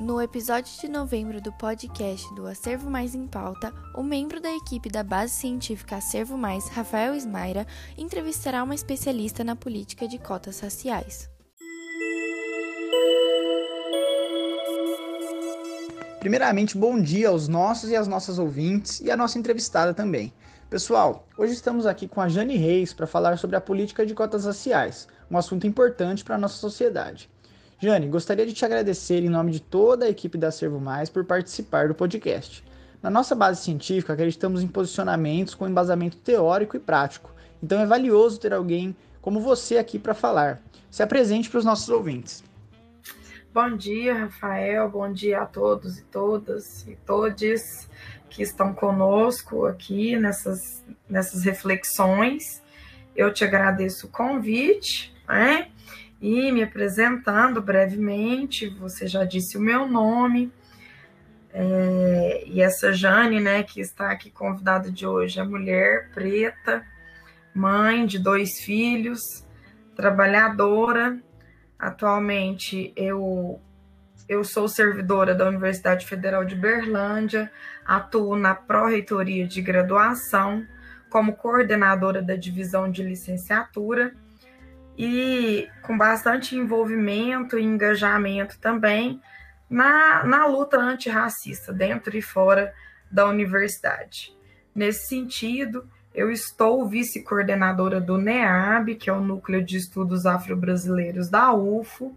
No episódio de novembro do podcast do Acervo Mais em Pauta, o membro da equipe da Base Científica Acervo Mais, Rafael Ismaira, entrevistará uma especialista na política de cotas raciais. Primeiramente, bom dia aos nossos e às nossas ouvintes e à nossa entrevistada também. Pessoal, hoje estamos aqui com a Jane Reis para falar sobre a política de cotas raciais, um assunto importante para a nossa sociedade. Jane, gostaria de te agradecer em nome de toda a equipe da Servo Mais por participar do podcast. Na nossa base científica, acreditamos em posicionamentos com embasamento teórico e prático, então é valioso ter alguém como você aqui para falar. Se apresente para os nossos ouvintes. Bom dia, Rafael. Bom dia a todos e todas e todes que estão conosco aqui nessas, nessas reflexões. Eu te agradeço o convite, né? E me apresentando brevemente, você já disse o meu nome. É, e essa Jane, né, que está aqui convidada de hoje, é mulher preta, mãe de dois filhos, trabalhadora. Atualmente eu eu sou servidora da Universidade Federal de Berlândia, atuo na pró-reitoria de graduação como coordenadora da divisão de licenciatura e com bastante envolvimento e engajamento também na, na luta antirracista, dentro e fora da universidade. Nesse sentido, eu estou vice-coordenadora do NEAB, que é o Núcleo de Estudos Afro-Brasileiros da UFO,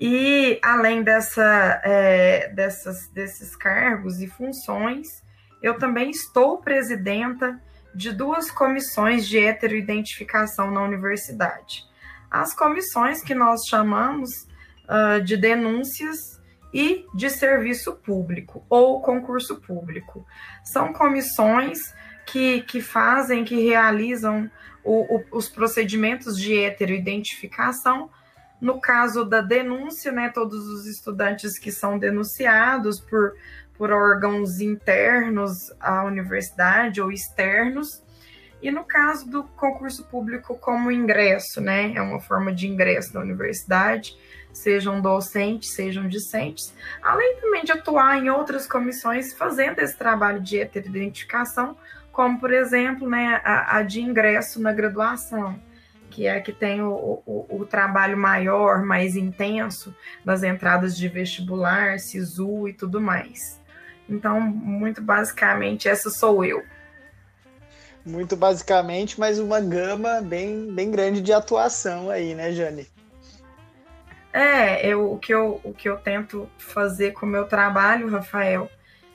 e além dessa, é, dessas, desses cargos e funções, eu também estou presidenta de duas comissões de heteroidentificação na universidade. As comissões que nós chamamos uh, de denúncias e de serviço público ou concurso público. São comissões que, que fazem, que realizam o, o, os procedimentos de heteroidentificação. No caso da denúncia, né, todos os estudantes que são denunciados por por órgãos internos à universidade ou externos. E no caso do concurso público como ingresso, né? É uma forma de ingresso na universidade, sejam docentes, sejam discentes, além também de atuar em outras comissões fazendo esse trabalho de heteroidentificação, como, por exemplo, né, a, a de ingresso na graduação, que é a que tem o, o, o, trabalho maior, mais intenso nas entradas de vestibular, SISU e tudo mais. Então, muito basicamente, essa sou eu. Muito basicamente, mas uma gama bem, bem grande de atuação aí, né, Jane? É, eu, o, que eu, o que eu tento fazer com o meu trabalho, Rafael,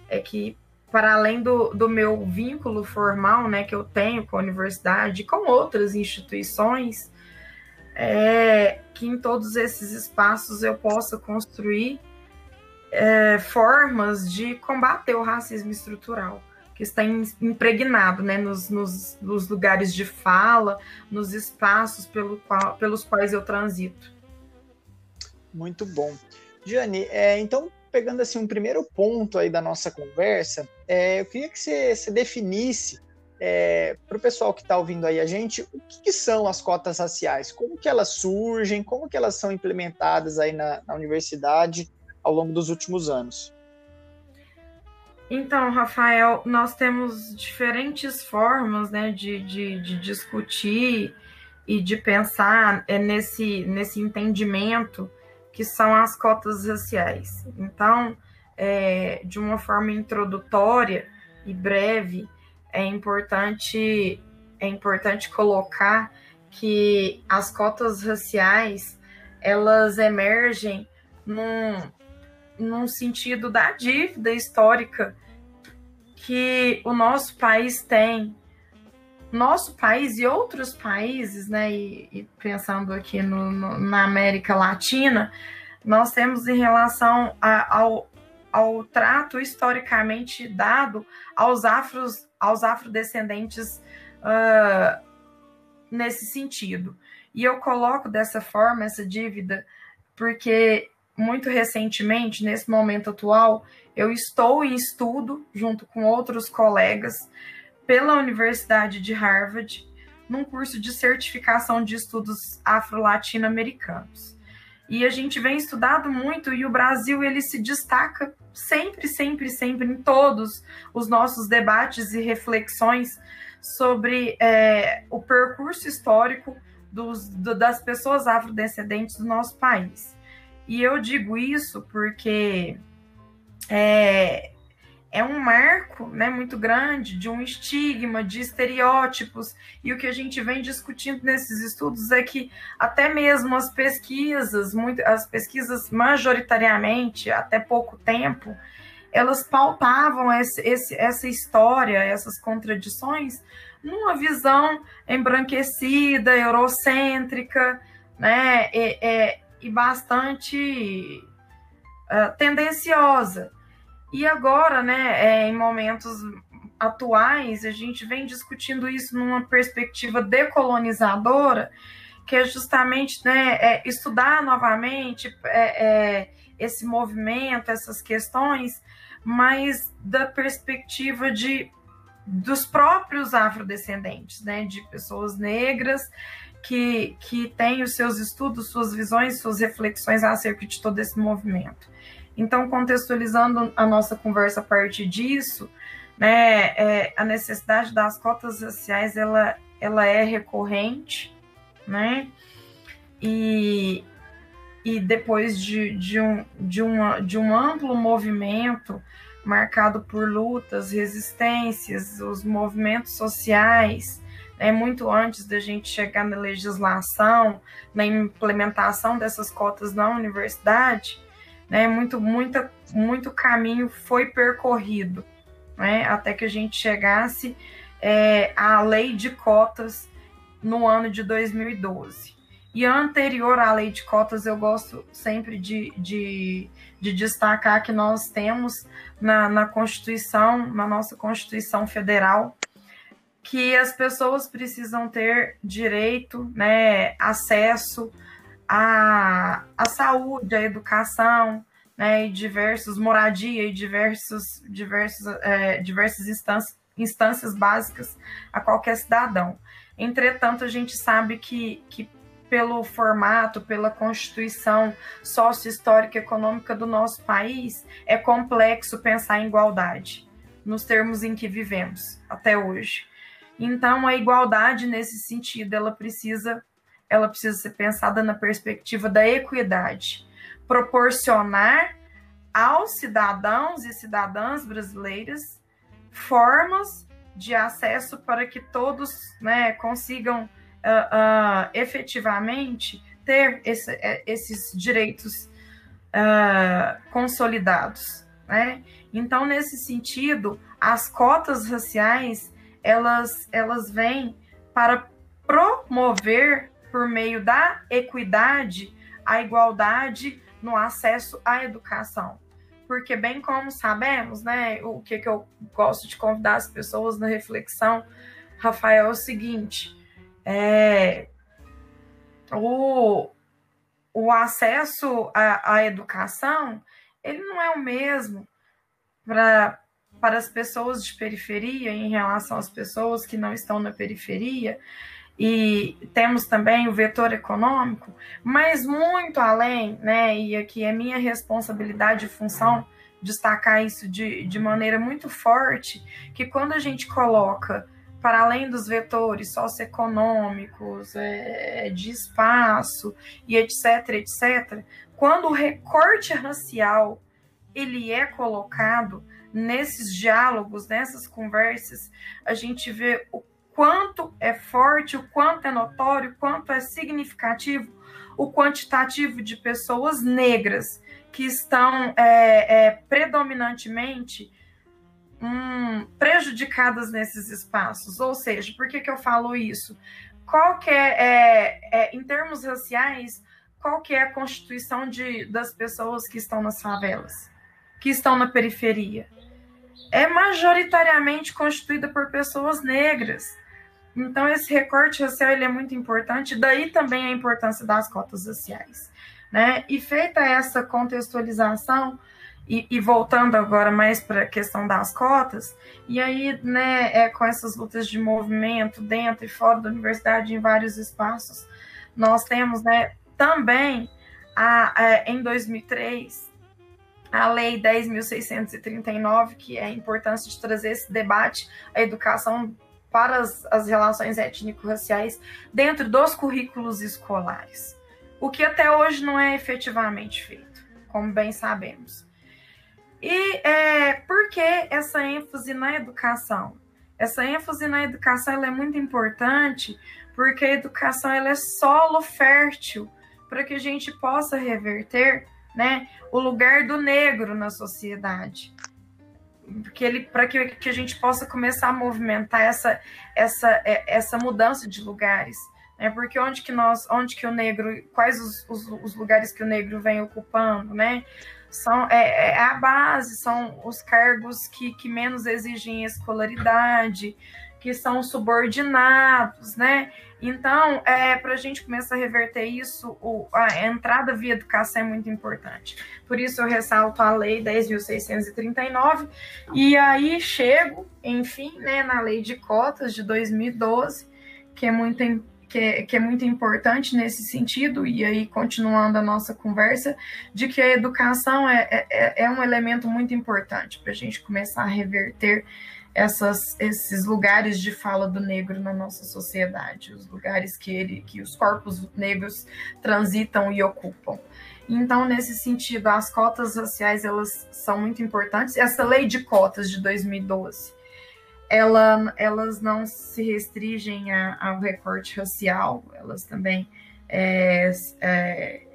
é que, para além do, do meu vínculo formal, né, que eu tenho com a universidade, com outras instituições, é que em todos esses espaços eu possa construir é, formas de combater o racismo estrutural, que está impregnado né, nos, nos, nos lugares de fala, nos espaços pelo qual, pelos quais eu transito. Muito bom. Jane, é, então, pegando assim um primeiro ponto aí da nossa conversa, é, eu queria que você, você definisse é, para o pessoal que está ouvindo aí a gente, o que, que, são as cotas raciais? Como que elas surgem? Como que elas são implementadas aí na, na universidade? ao longo dos últimos anos? Então, Rafael, nós temos diferentes formas né, de, de, de discutir e de pensar é, nesse, nesse entendimento que são as cotas raciais. Então, é, de uma forma introdutória e breve, é importante, é importante colocar que as cotas raciais elas emergem num, num sentido da dívida histórica que o nosso país tem. Nosso país e outros países, né, e, e pensando aqui no, no, na América Latina, nós temos em relação a, ao, ao trato historicamente dado aos, afros, aos afrodescendentes uh, nesse sentido. E eu coloco dessa forma essa dívida porque muito recentemente, nesse momento atual, eu estou em estudo, junto com outros colegas, pela Universidade de Harvard, num curso de certificação de estudos afro-latino-americanos. E a gente vem estudado muito e o Brasil ele se destaca sempre, sempre, sempre em todos os nossos debates e reflexões sobre é, o percurso histórico dos, do, das pessoas afrodescendentes do nosso país. E eu digo isso porque é, é um marco né, muito grande de um estigma, de estereótipos, e o que a gente vem discutindo nesses estudos é que até mesmo as pesquisas, muito, as pesquisas majoritariamente, até pouco tempo, elas pautavam esse, esse, essa história, essas contradições, numa visão embranquecida, eurocêntrica, né, e, e, e bastante uh, tendenciosa. E agora, né, é, em momentos atuais, a gente vem discutindo isso numa perspectiva decolonizadora, que é justamente né, é, estudar novamente é, é, esse movimento, essas questões, mas da perspectiva de dos próprios afrodescendentes, né, de pessoas negras que, que têm os seus estudos, suas visões, suas reflexões acerca de todo esse movimento. Então, contextualizando a nossa conversa a partir disso, né, é, a necessidade das cotas raciais ela, ela é recorrente, né? E, e depois de, de, um, de, uma, de um amplo movimento marcado por lutas, resistências, os movimentos sociais, né, muito antes da gente chegar na legislação, na implementação dessas cotas na universidade, né? Muito, muita, muito caminho foi percorrido, né? Até que a gente chegasse é, à lei de cotas no ano de 2012. E anterior à lei de cotas, eu gosto sempre de, de, de destacar que nós temos na, na Constituição, na nossa Constituição Federal, que as pessoas precisam ter direito, né, acesso a, a saúde, a educação, né, e diversos, moradia e diversos, diversos, é, diversas instâncias, instâncias básicas a qualquer cidadão. Entretanto, a gente sabe que, que pelo formato, pela constituição sócio-histórica e econômica do nosso país, é complexo pensar em igualdade, nos termos em que vivemos até hoje. Então, a igualdade nesse sentido, ela precisa ela precisa ser pensada na perspectiva da equidade, proporcionar aos cidadãos e cidadãs brasileiras formas de acesso para que todos né, consigam uh, uh, efetivamente ter esse, é, esses direitos uh, consolidados. Né? Então, nesse sentido, as cotas raciais elas, elas vêm para promover por meio da equidade, a igualdade no acesso à educação. Porque, bem como sabemos, né, o que, que eu gosto de convidar as pessoas na reflexão, Rafael, é o seguinte: é, o, o acesso à, à educação ele não é o mesmo para para as pessoas de periferia em relação às pessoas que não estão na periferia, e temos também o vetor econômico, mas muito além, né? E aqui é minha responsabilidade e função destacar isso de, de maneira muito forte, que quando a gente coloca para além dos vetores socioeconômicos, é, de espaço e etc, etc, quando o recorte racial ele é colocado nesses diálogos, nessas conversas, a gente vê o quanto é forte, o quanto é notório, o quanto é significativo o quantitativo de pessoas negras que estão é, é, predominantemente hum, prejudicadas nesses espaços. Ou seja, por que, que eu falo isso? Qual que é, é, é em termos raciais, qual que é a constituição de, das pessoas que estão nas favelas, que estão na periferia? É majoritariamente constituída por pessoas negras. Então, esse recorte racial ele é muito importante, daí também a importância das cotas raciais. Né? E feita essa contextualização, e, e voltando agora mais para a questão das cotas, e aí, né, é, com essas lutas de movimento dentro e fora da universidade, em vários espaços, nós temos né, também a, a, em 2003, a Lei 10.639, que é a importância de trazer esse debate, a educação para as, as relações étnico-raciais dentro dos currículos escolares, o que até hoje não é efetivamente feito, como bem sabemos. E é, por que essa ênfase na educação? Essa ênfase na educação é muito importante porque a educação é solo fértil para que a gente possa reverter né, o lugar do negro na sociedade. Porque ele, para que, que a gente possa começar a movimentar essa, essa, é, essa mudança de lugares. Né? Porque onde que nós, onde que o negro, quais os, os, os lugares que o negro vem ocupando, né? São, é, é a base, são os cargos que, que menos exigem escolaridade, que são subordinados, né? Então, é, para a gente começar a reverter isso, o, a entrada via educação é muito importante. Por isso eu ressalto a Lei 10.639, e aí chego, enfim, né, na Lei de Cotas de 2012, que é muito que é, que é muito importante nesse sentido, e aí continuando a nossa conversa, de que a educação é, é, é um elemento muito importante para a gente começar a reverter essas, esses lugares de fala do negro na nossa sociedade, os lugares que, ele, que os corpos negros transitam e ocupam. Então, nesse sentido, as cotas raciais elas são muito importantes. Essa lei de cotas de 2012, ela, elas não se restringem ao recorte racial, elas também é, é,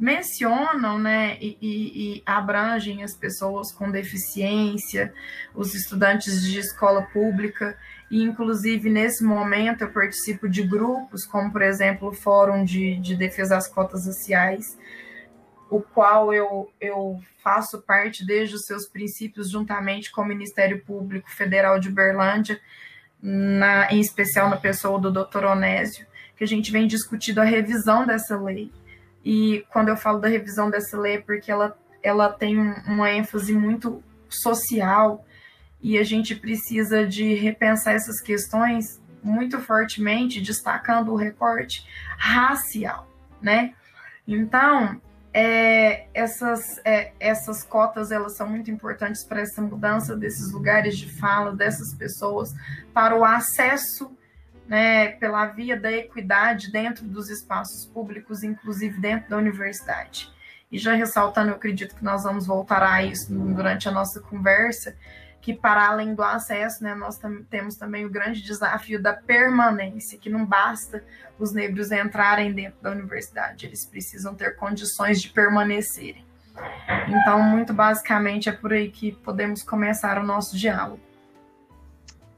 mencionam né, e, e, abrangem as pessoas com deficiência, os estudantes de escola pública, e inclusive nesse momento eu participo de grupos, como por exemplo o Fórum de, de Defesa das Cotas Raciais, o qual eu, eu faço parte desde os seus princípios, juntamente com o Ministério Público Federal de Uberlândia, na, em especial na pessoa do doutor Onésio, que a gente vem discutindo a revisão dessa lei e quando eu falo da revisão dessa lei, é porque ela, ela tem uma ênfase muito social e a gente precisa de repensar essas questões muito fortemente, destacando o recorte racial, né? Então, é, essas, é, essas cotas elas são muito importantes para essa mudança desses lugares de fala dessas pessoas para o acesso né, pela via da equidade dentro dos espaços públicos, inclusive dentro da universidade. E já ressaltando, eu acredito que nós vamos voltar a isso durante a nossa conversa, que para além do acesso, né, nós tam temos também o grande desafio da permanência, que não basta os negros entrarem dentro da universidade, eles precisam ter condições de permanecerem. Então, muito basicamente, é por aí que podemos começar o nosso diálogo.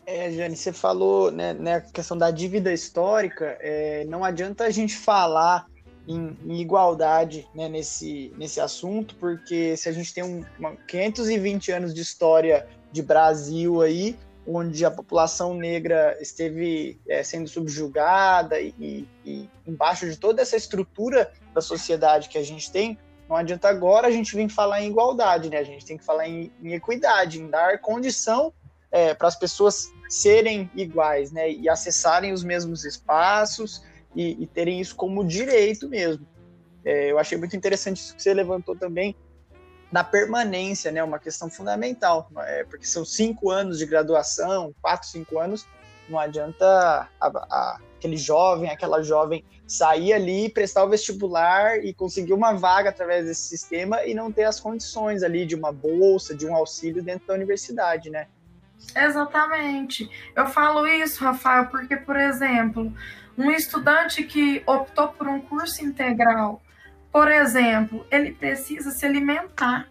É, Jane, você falou né, né, a questão da dívida histórica, é, não adianta a gente falar em, em igualdade né, nesse, nesse assunto, porque se a gente tem um, uma, 520 anos de história de Brasil aí, onde a população negra esteve é, sendo subjugada e, e, embaixo de toda essa estrutura da sociedade que a gente tem, não adianta agora a gente vir falar em igualdade, né? A gente tem que falar em, em equidade, em dar condição é, para as pessoas serem iguais, né, e acessarem os mesmos espaços e, e terem isso como direito mesmo. É, eu achei muito interessante isso que você levantou também da permanência, né, uma questão fundamental, é, porque são cinco anos de graduação, quatro, cinco anos, não adianta a, a, aquele jovem, aquela jovem sair ali, prestar o vestibular e conseguir uma vaga através desse sistema e não ter as condições ali de uma bolsa, de um auxílio dentro da universidade, né? Exatamente. Eu falo isso, Rafael, porque, por exemplo, um estudante que optou por um curso integral, por exemplo, ele precisa se alimentar.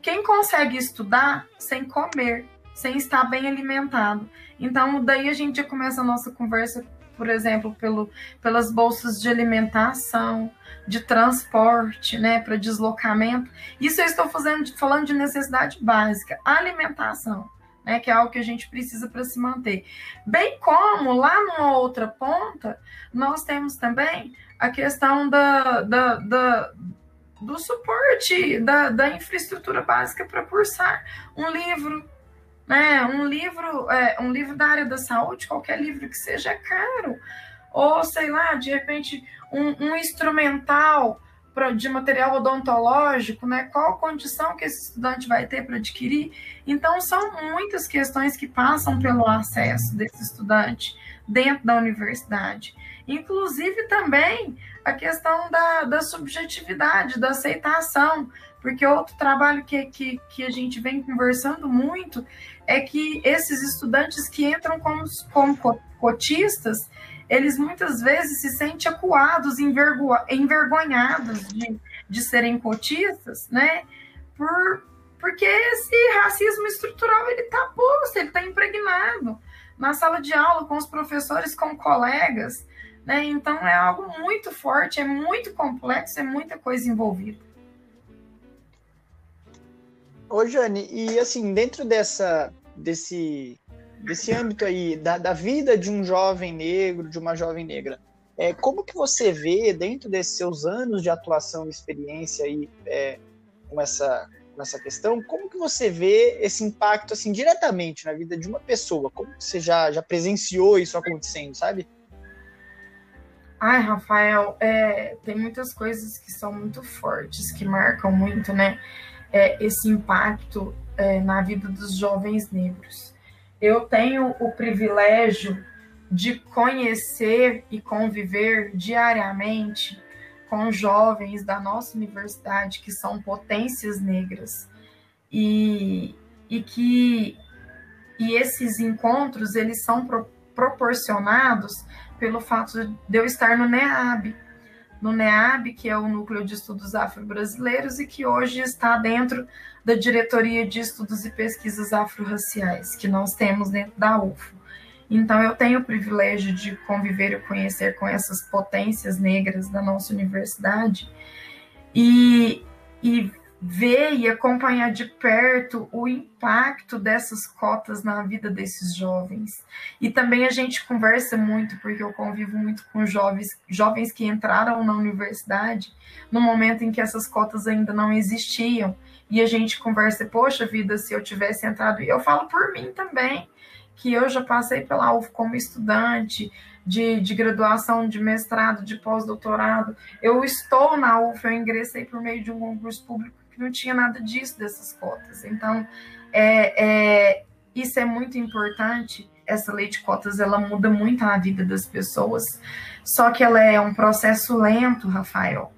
Quem consegue estudar sem comer, sem estar bem alimentado? Então, daí a gente já começa a nossa conversa, por exemplo, pelo, pelas bolsas de alimentação, de transporte, né, para deslocamento. Isso eu estou fazendo, falando de necessidade básica, alimentação né, que é algo que a gente precisa para se manter. Bem como lá numa outra ponta, nós temos também a questão da, da, da do suporte da, da infraestrutura básica para cursar um livro, né? Um livro, é, um livro da área da saúde, qualquer livro que seja é caro, ou sei lá, de repente um, um instrumental de material odontológico, né? Qual condição que esse estudante vai ter para adquirir? Então, são muitas questões que passam pelo acesso desse estudante dentro da universidade. Inclusive também a questão da, da subjetividade, da aceitação, porque outro trabalho que, que, que a gente vem conversando muito é que esses estudantes que entram como, como cotistas, eles muitas vezes se sentem acuados, envergo, envergonhados de, de serem cotistas, né? Por, porque esse racismo estrutural ele está posto, ele está impregnado na sala de aula, com os professores, com colegas. Né? Então é algo muito forte, é muito complexo, é muita coisa envolvida. Ô, Jane, e assim, dentro dessa, desse, desse âmbito aí, da, da vida de um jovem negro, de uma jovem negra, é, como que você vê, dentro desses seus anos de atuação e experiência aí, é, com, essa, com essa questão, como que você vê esse impacto, assim, diretamente na vida de uma pessoa? Como que você já, já presenciou isso acontecendo, sabe? Ai, Rafael, é, tem muitas coisas que são muito fortes, que marcam muito, né? É, esse impacto é, na vida dos jovens negros. Eu tenho o privilégio de conhecer e conviver diariamente com jovens da nossa universidade que são potências negras. E, e que e esses encontros eles são pro, proporcionados pelo fato de eu estar no NEAB, no NEAB, que é o Núcleo de Estudos Afro-Brasileiros e que hoje está dentro da Diretoria de Estudos e Pesquisas Afro-Raciais, que nós temos dentro da UFO. Então, eu tenho o privilégio de conviver e conhecer com essas potências negras da nossa universidade e, e ver e acompanhar de perto o impacto dessas cotas na vida desses jovens. E também a gente conversa muito, porque eu convivo muito com jovens, jovens que entraram na universidade no momento em que essas cotas ainda não existiam. E a gente conversa, poxa vida, se eu tivesse entrado, e eu falo por mim também, que eu já passei pela UF como estudante, de, de, graduação, de mestrado, de pós-doutorado. Eu estou na UF, eu ingressei por meio de um concurso público que não tinha nada disso, dessas cotas. Então, é, é, isso é muito importante. Essa lei de cotas, ela muda muito a vida das pessoas, só que ela é um processo lento, Rafael,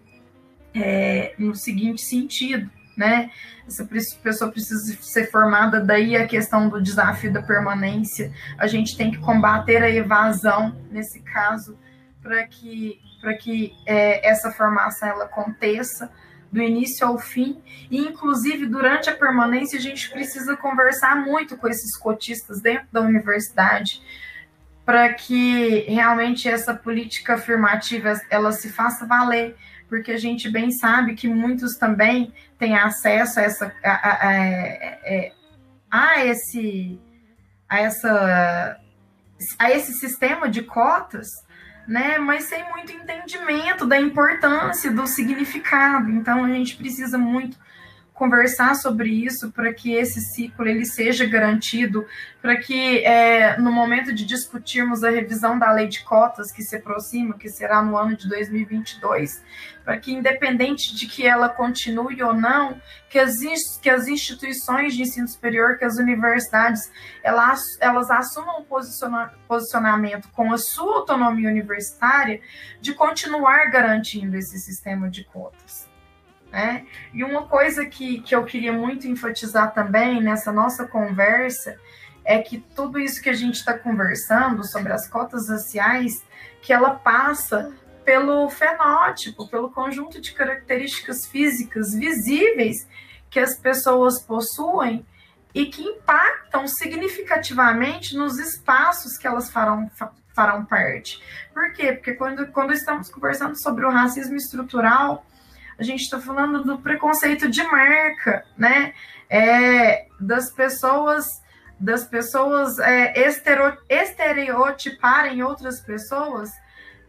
é, no seguinte sentido, né? Essa pessoa precisa ser formada, daí a questão do desafio da permanência. A gente tem que combater a evasão nesse caso para que, para que é, essa formação ela aconteça do início ao fim, e inclusive durante a permanência a gente precisa conversar muito com esses cotistas dentro da universidade para que realmente essa política afirmativa ela se faça valer, porque a gente bem sabe que muitos também têm acesso a essa a, a, a, é, a esse a essa a esse sistema de cotas né? Mas sem muito entendimento da importância, do significado. Então a gente precisa muito conversar sobre isso para que esse ciclo ele seja garantido, para que é, no momento de discutirmos a revisão da lei de cotas que se aproxima, que será no ano de 2022, para que independente de que ela continue ou não, que as, que as instituições de ensino superior, que as universidades, elas, elas assumam um posiciona, posicionamento com a sua autonomia universitária de continuar garantindo esse sistema de cotas. Né? E uma coisa que, que eu queria muito enfatizar também nessa nossa conversa é que tudo isso que a gente está conversando sobre as cotas raciais, que ela passa pelo fenótipo, pelo conjunto de características físicas visíveis que as pessoas possuem e que impactam significativamente nos espaços que elas farão, farão parte. Por quê? Porque quando, quando estamos conversando sobre o racismo estrutural, a gente está falando do preconceito de marca, né? É, das pessoas das pessoas é, estero, estereotiparem outras pessoas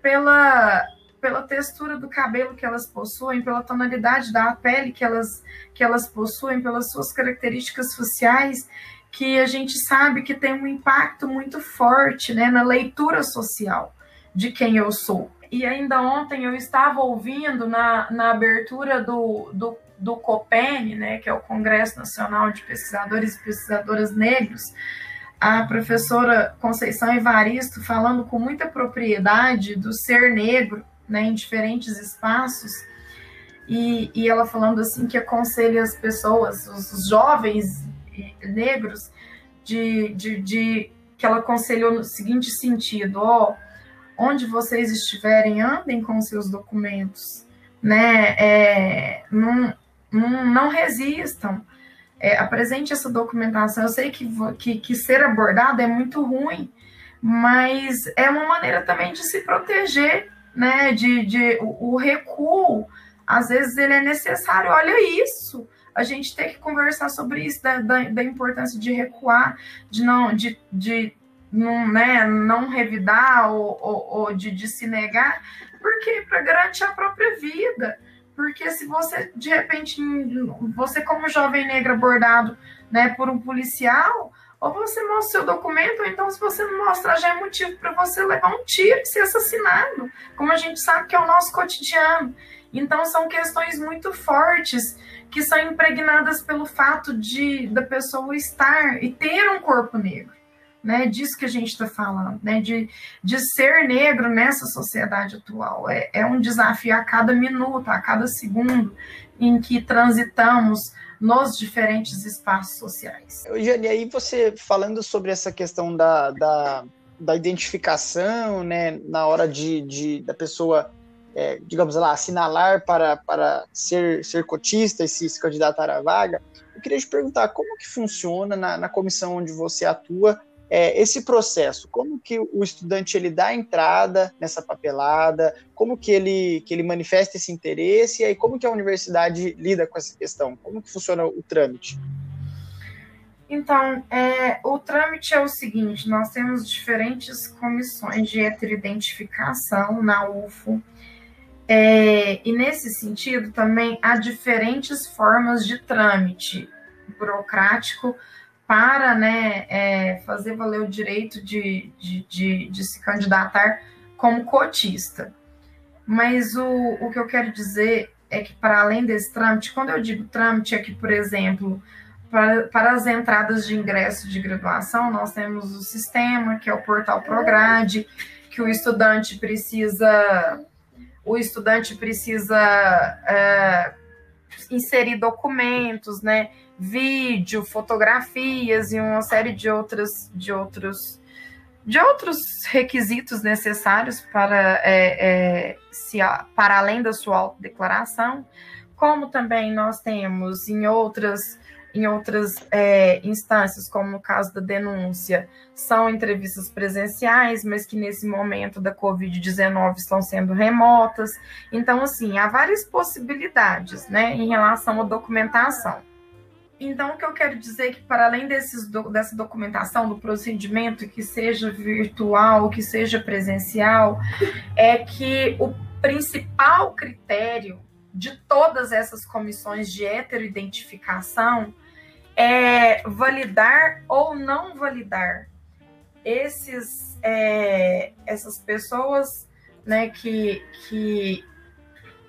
pela, pela textura do cabelo que elas possuem, pela tonalidade da pele que elas, que elas possuem, pelas suas características sociais, que a gente sabe que tem um impacto muito forte né, na leitura social de quem eu sou. E ainda ontem eu estava ouvindo na, na abertura do, do, do COPEN, né, que é o Congresso Nacional de Pesquisadores e Pesquisadoras Negros, a professora Conceição Evaristo falando com muita propriedade do ser negro né, em diferentes espaços, e, e ela falando assim que aconselha as pessoas, os, jovens negros, de, de, de, que ela aconselhou no seguinte sentido, ó, onde vocês estiverem, andem com seus documentos, né, é, não, não, não resistam, é, apresente essa documentação. Eu sei que, que, que ser abordado é muito ruim, mas é uma maneira também de se proteger, né? De, de o, o, recuo, às vezes ele é necessário. Olha isso, a gente tem que conversar sobre isso da, da, da importância de recuar, de não, de, de não, né, não revidar ou, ou, ou de, de se negar, porque para garantir a própria vida. Porque se você, de repente, você como jovem negro abordado né, por um policial, ou você mostra o seu documento, ou então se você não mostrar, já é motivo para você levar um tiro e ser assassinado, como a gente sabe que é o nosso cotidiano. Então são questões muito fortes que são impregnadas pelo fato de da pessoa estar e ter um corpo negro né, disso que a gente está falando, né, de, de ser negro nessa sociedade atual. É, é um desafio a cada minuto, a cada segundo em que transitamos nos diferentes espaços sociais. Eugênia, aí você falando sobre essa questão da, da, da identificação, né, na hora de, de da pessoa, é, digamos lá, assinalar para, para ser, ser cotista e se, se candidatar à vaga, eu queria te perguntar como que funciona na, na comissão onde você atua é, esse processo, como que o estudante ele dá entrada nessa papelada, como que ele, que ele manifesta esse interesse, e aí como que a universidade lida com essa questão, como que funciona o trâmite? Então, é, o trâmite é o seguinte, nós temos diferentes comissões de heteroidentificação na UFO, é, e nesse sentido também há diferentes formas de trâmite. Burocrático, para né, é, fazer valer o direito de, de, de, de, se candidatar como cotista. Mas o, o que eu quero dizer é que, para além desse trâmite, quando eu digo trâmite, é que, por exemplo, para, para as entradas de ingresso de graduação, nós temos o sistema, que é o portal Prograde, que o estudante precisa. O estudante precisa é, inserir documentos, né? Vídeo, fotografias e uma série de outras de outros de outros requisitos necessários para é, é, se para além da sua autodeclaração, como também nós temos em outras em outras é, instâncias, como no caso da denúncia, são entrevistas presenciais, mas que nesse momento da Covid-19 estão sendo remotas. Então, assim, há várias possibilidades né, em relação à documentação. Então, o que eu quero dizer é que, para além desses, dessa documentação do procedimento, que seja virtual, que seja presencial, é que o principal critério de todas essas comissões de heteroidentificação é validar ou não validar esses, é, essas pessoas né, que, que,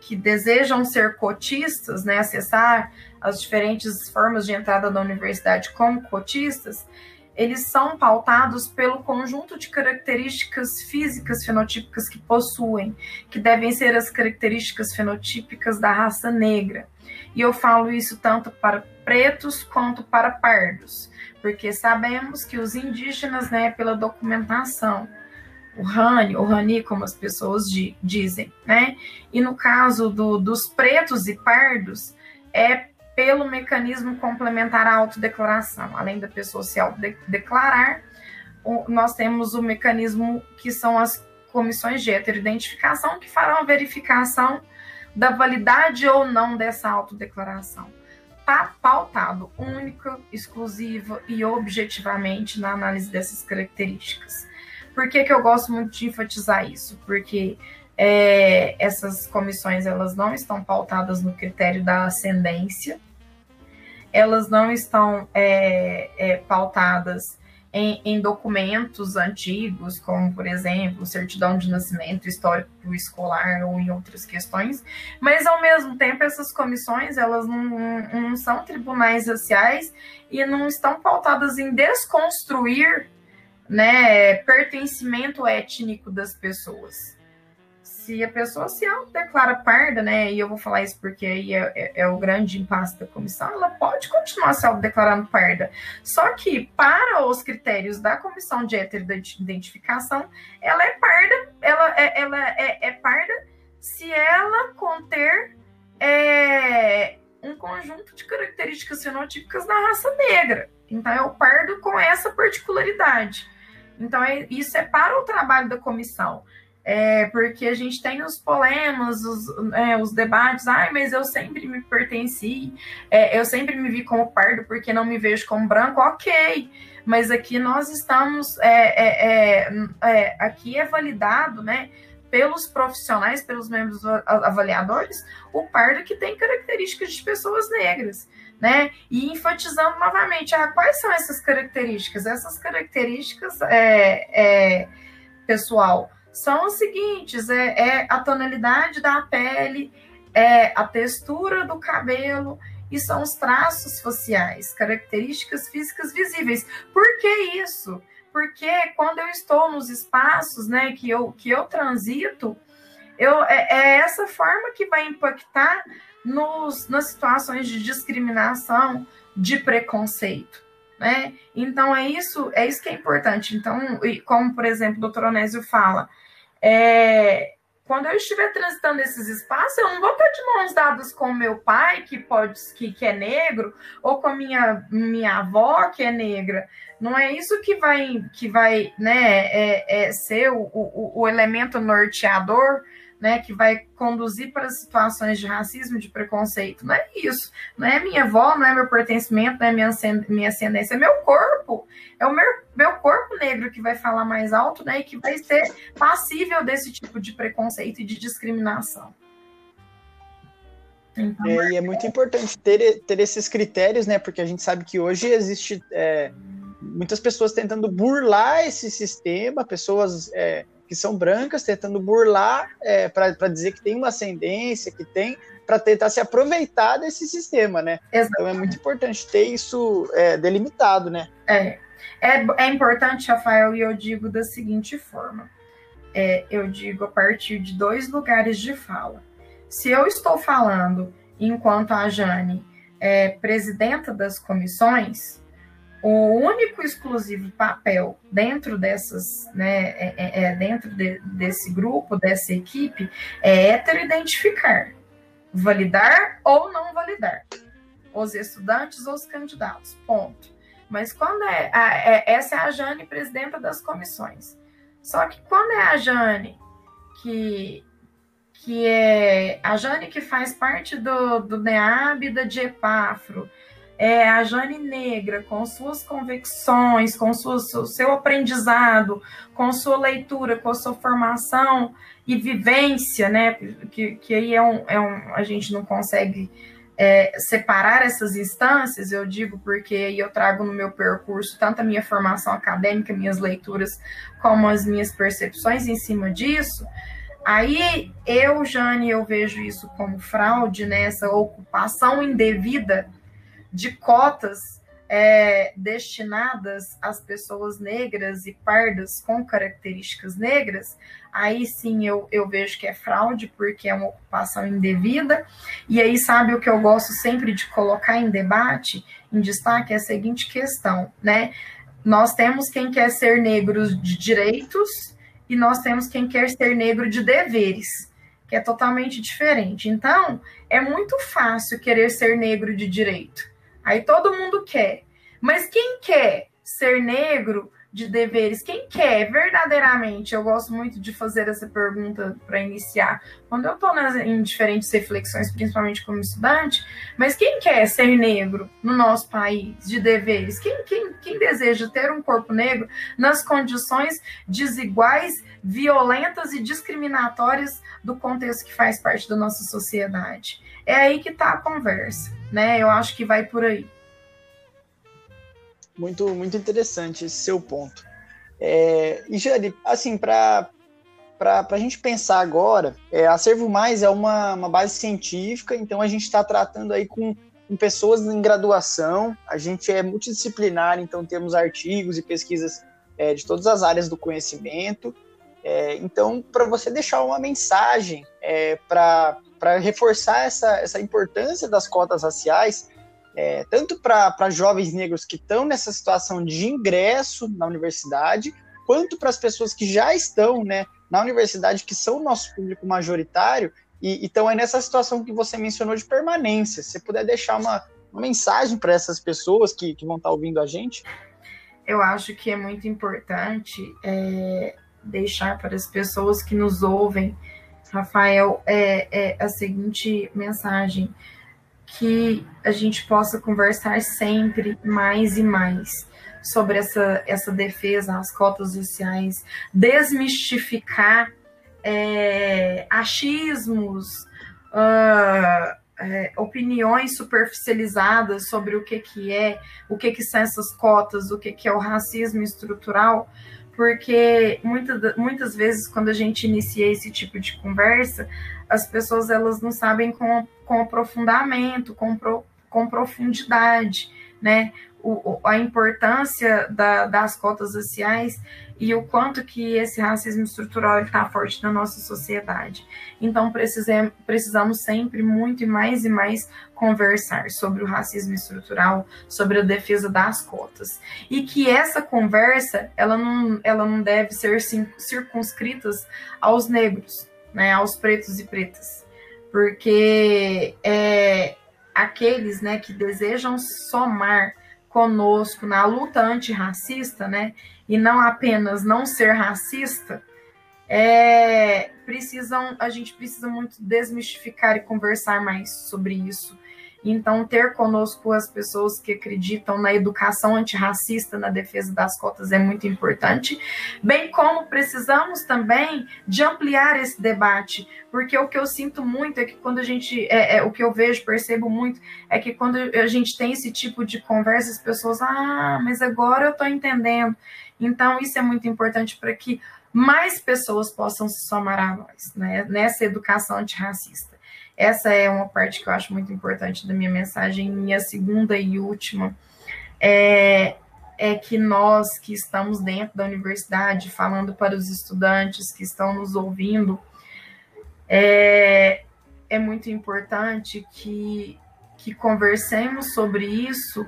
que desejam ser cotistas, né, acessar as diferentes formas de entrada da universidade como cotistas, eles são pautados pelo conjunto de características físicas fenotípicas que possuem, que devem ser as características fenotípicas da raça negra. E eu falo isso tanto para pretos quanto para pardos, porque sabemos que os indígenas, né, pela documentação, o Rani, o Rani, como as pessoas dizem, né? E no caso do, dos pretos e pardos, é pelo mecanismo complementar à autodeclaração. Além da pessoa se autodeclarar, nós temos o mecanismo que são as comissões de heteroidentificação que farão a verificação da validade ou não dessa autodeclaração. Está pautado única, exclusiva e objetivamente na análise dessas características. Por que, que eu gosto muito de enfatizar isso? Porque é, essas comissões elas não estão pautadas no critério da ascendência, elas não estão é, é, pautadas em, em, documentos antigos, como, por exemplo, certidão de nascimento, histórico escolar ou em outras questões, mas, ao mesmo tempo, essas comissões, elas não, não são tribunais raciais e não estão pautadas em desconstruir né, pertencimento étnico das pessoas se a pessoa se declara parda, né, e eu vou falar isso porque aí é, é, é o grande impasse da comissão, ela pode continuar se autodeclarando parda. Só que, para os critérios da comissão de heteroidentificação, ela é parda, ela é, ela é, é parda se ela conter é, um conjunto de características fenotípicas da raça negra. Então, é o pardo com essa particularidade. Então, é, isso é para o trabalho da comissão é, porque a gente tem os polemas, os, é, os debates, ai, mas eu sempre me pertenci, é, eu sempre me vi como pardo porque não me vejo como branco, ok, mas aqui nós estamos, é, é, é, aqui é validado, né, pelos profissionais, pelos membros avaliadores, o pardo que tem características de pessoas negras, né? E enfatizando novamente, ah, quais são essas características? Essas características, é, pessoal, são os seguintes: é, é a tonalidade da pele, é a textura do cabelo e são os traços faciais, características físicas visíveis. Por que isso? Porque quando eu estou nos espaços, né, que eu que eu transito, eu é, é essa forma que vai impactar nos, nas situações de discriminação, de preconceito. Né? Então é isso, é isso que é importante. Então, como por exemplo, o doutor Onésio fala, é, quando eu estiver transitando esses espaços, eu não vou estar de mãos dadas com meu pai, que pode que, que é negro, ou com a minha, minha avó, que é negra. Não é isso que vai, que vai né, é, é ser o, o, o elemento norteador né, que vai conduzir para situações de racismo, de preconceito. Não é isso. Não é minha avó, não é meu pertencimento, não é minha, minha ascendência, é meu corpo. É o meu, meu corpo negro que vai falar mais alto né, e que vai ser passível desse tipo de preconceito e de discriminação. Então, é, e é muito importante ter, ter esses critérios, né? Porque a gente sabe que hoje existe é, muitas pessoas tentando burlar esse sistema, pessoas é, que são brancas, tentando burlar é, para dizer que tem uma ascendência, que tem, para tentar se aproveitar desse sistema, né? Exatamente. Então é muito importante ter isso é, delimitado, né? É. é. É importante, Rafael, e eu digo da seguinte forma: é, eu digo a partir de dois lugares de fala. Se eu estou falando enquanto a Jane é presidenta das comissões, o único exclusivo papel dentro dessas, né, é, é, é dentro de, desse grupo, dessa equipe, é heteroidentificar, validar ou não validar os estudantes ou os candidatos, ponto. Mas quando é, a, é, essa é a Jane, presidenta das comissões. Só que quando é a Jane que que é a Jane que faz parte do, do NEAB da DIEPAFRO, é, a Jane Negra, com suas convicções, com sua, seu aprendizado, com sua leitura, com a sua formação e vivência, né? Que, que aí é um, é um, a gente não consegue é, separar essas instâncias, eu digo porque eu trago no meu percurso tanto a minha formação acadêmica, minhas leituras, como as minhas percepções em cima disso. Aí eu, Jane, eu vejo isso como fraude, nessa né? ocupação indevida de cotas é, destinadas às pessoas negras e pardas com características negras, aí sim eu, eu vejo que é fraude, porque é uma ocupação indevida. E aí, sabe o que eu gosto sempre de colocar em debate, em destaque, é a seguinte questão, né? Nós temos quem quer ser negro de direitos e nós temos quem quer ser negro de deveres, que é totalmente diferente. Então, é muito fácil querer ser negro de direito Aí todo mundo quer. Mas quem quer ser negro de deveres? Quem quer verdadeiramente? Eu gosto muito de fazer essa pergunta para iniciar. Quando eu estou em diferentes reflexões, principalmente como estudante, mas quem quer ser negro no nosso país de deveres? Quem, quem, quem deseja ter um corpo negro nas condições desiguais, violentas e discriminatórias do contexto que faz parte da nossa sociedade? É aí que está a conversa né? Eu acho que vai por aí. Muito, muito interessante esse seu ponto. É, e, Jane, assim, para para a gente pensar agora, é, a Servo Mais é uma, uma base científica, então a gente está tratando aí com, com, pessoas em graduação, a gente é multidisciplinar, então temos artigos e pesquisas é, de todas as áreas do conhecimento. É, então, para você deixar uma mensagem é, para reforçar essa, essa importância das cotas raciais, é, tanto para jovens negros que estão nessa situação de ingresso na universidade, quanto para as pessoas que já estão né, na universidade, que são o nosso público majoritário, e estão aí nessa situação que você mencionou de permanência. Se você puder deixar uma, uma mensagem para essas pessoas que, que vão estar tá ouvindo a gente. Eu acho que é muito importante é, deixar para as pessoas que nos ouvem, Rafael, é, é a seguinte mensagem que a gente possa conversar sempre mais e mais sobre essa, essa defesa às cotas sociais, desmistificar é, achismos, uh, é, opiniões superficializadas sobre o que, que é, o que, que são essas cotas, o que, que é o racismo estrutural, porque muita, muitas vezes quando a gente inicia esse tipo de conversa, as pessoas elas não sabem com, com aprofundamento, com, pro, com profundidade, né? O, a importância da, das cotas raciais e o quanto que esse racismo estrutural está forte na nossa sociedade. Então precisamos, sempre muito e mais e mais conversar sobre o racismo estrutural, sobre a defesa das cotas. E que essa conversa ela não, ela não deve ser circunscrita aos negros, né, aos pretos e pretas, porque é, aqueles né, que desejam somar conosco na luta antirracista, né, e não apenas não ser racista, é, precisam, a gente precisa muito desmistificar e conversar mais sobre isso então, ter conosco as pessoas que acreditam na educação antirracista, na defesa das cotas, é muito importante, bem como precisamos também de ampliar esse debate, porque o que eu sinto muito é que quando a gente, é, é o que eu vejo, percebo muito, é que quando a gente tem esse tipo de conversa, as pessoas, ah, mas agora eu estou entendendo. Então, isso é muito importante para que mais pessoas possam se somar a nós, né, nessa educação antirracista. Essa é uma parte que eu acho muito importante da minha mensagem. Minha segunda e última é, é que nós que estamos dentro da universidade, falando para os estudantes que estão nos ouvindo, é, é muito importante que, que conversemos sobre isso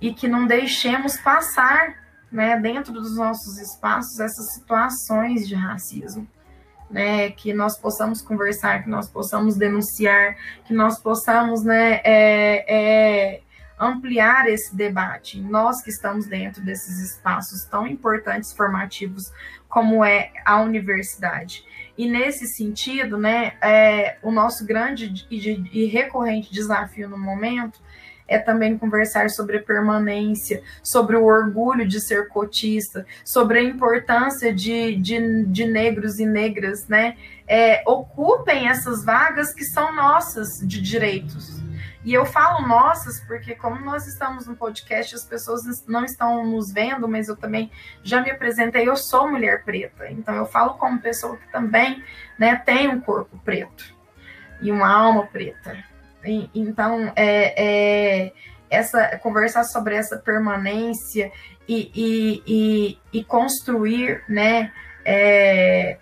e que não deixemos passar né, dentro dos nossos espaços essas situações de racismo né, que nós possamos conversar, que nós possamos denunciar, que nós possamos né, é, é, ampliar esse debate. Nós que estamos dentro desses espaços tão importantes formativos como é a universidade. E nesse sentido, né, é, o nosso grande e, e recorrente desafio no momento é também conversar sobre a permanência, sobre o orgulho de ser cotista, sobre a importância de, de, de negros e negras, né? É, ocupem essas vagas que são nossas de direitos. E eu falo nossas porque, como nós estamos no podcast, as pessoas não estão nos vendo, mas eu também já me apresentei, eu sou mulher preta. Então, eu falo como pessoa que também né, tem um corpo preto e uma alma preta. Então, é, é, essa conversar sobre essa permanência e, e, e, e construir, né, é,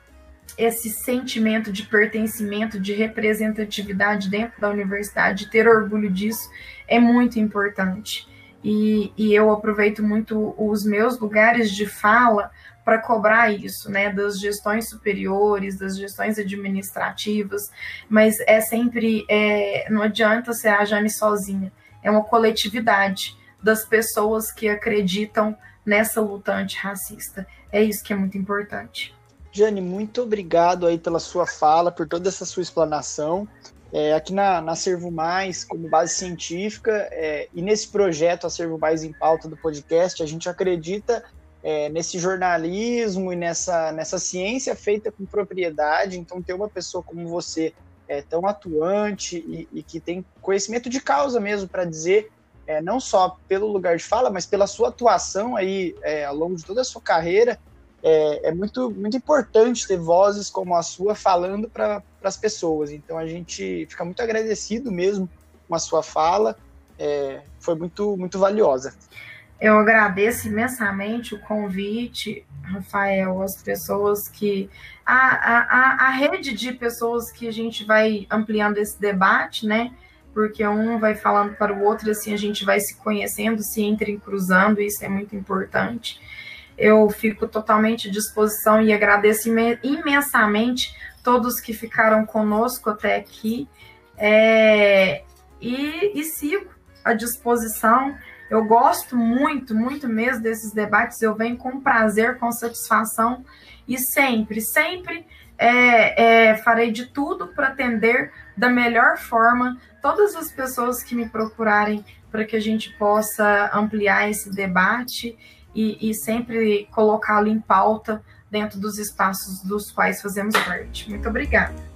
esse sentimento de pertencimento, de representatividade dentro da universidade, ter orgulho disso é muito importante. E, e eu aproveito muito os meus lugares de fala para cobrar isso, né, das gestões superiores, das gestões administrativas, mas é sempre, é, não adianta ser a Jane sozinha, é uma coletividade das pessoas que acreditam nessa luta antirracista. É isso que é muito importante. Jane, muito obrigado aí pela sua fala, por toda essa sua explanação. É, aqui na, na Servo Mais, como base científica, é, e nesse projeto, a Servo Mais em Pauta do podcast, a gente acredita é, nesse jornalismo e nessa, nessa ciência feita com propriedade. Então, ter uma pessoa como você é, tão atuante e, e que tem conhecimento de causa mesmo para dizer é, não só pelo lugar de fala, mas pela sua atuação aí é, ao longo de toda a sua carreira. É, é muito, muito importante ter vozes como a sua falando para as pessoas. Então a gente fica muito agradecido mesmo com a sua fala. É, foi muito, muito valiosa. Eu agradeço imensamente o convite, Rafael, as pessoas que. A, a, a rede de pessoas que a gente vai ampliando esse debate, né? Porque um vai falando para o outro, assim a gente vai se conhecendo, se entrecruzando, isso é muito importante. Eu fico totalmente à disposição e agradeço imensamente todos que ficaram conosco até aqui. É, e, e sigo à disposição eu gosto muito, muito mesmo desses debates. Eu venho com prazer, com satisfação e sempre, sempre é, é, farei de tudo para atender da melhor forma todas as pessoas que me procurarem para que a gente possa ampliar esse debate e, e sempre colocá-lo em pauta dentro dos espaços dos quais fazemos parte. Muito obrigada.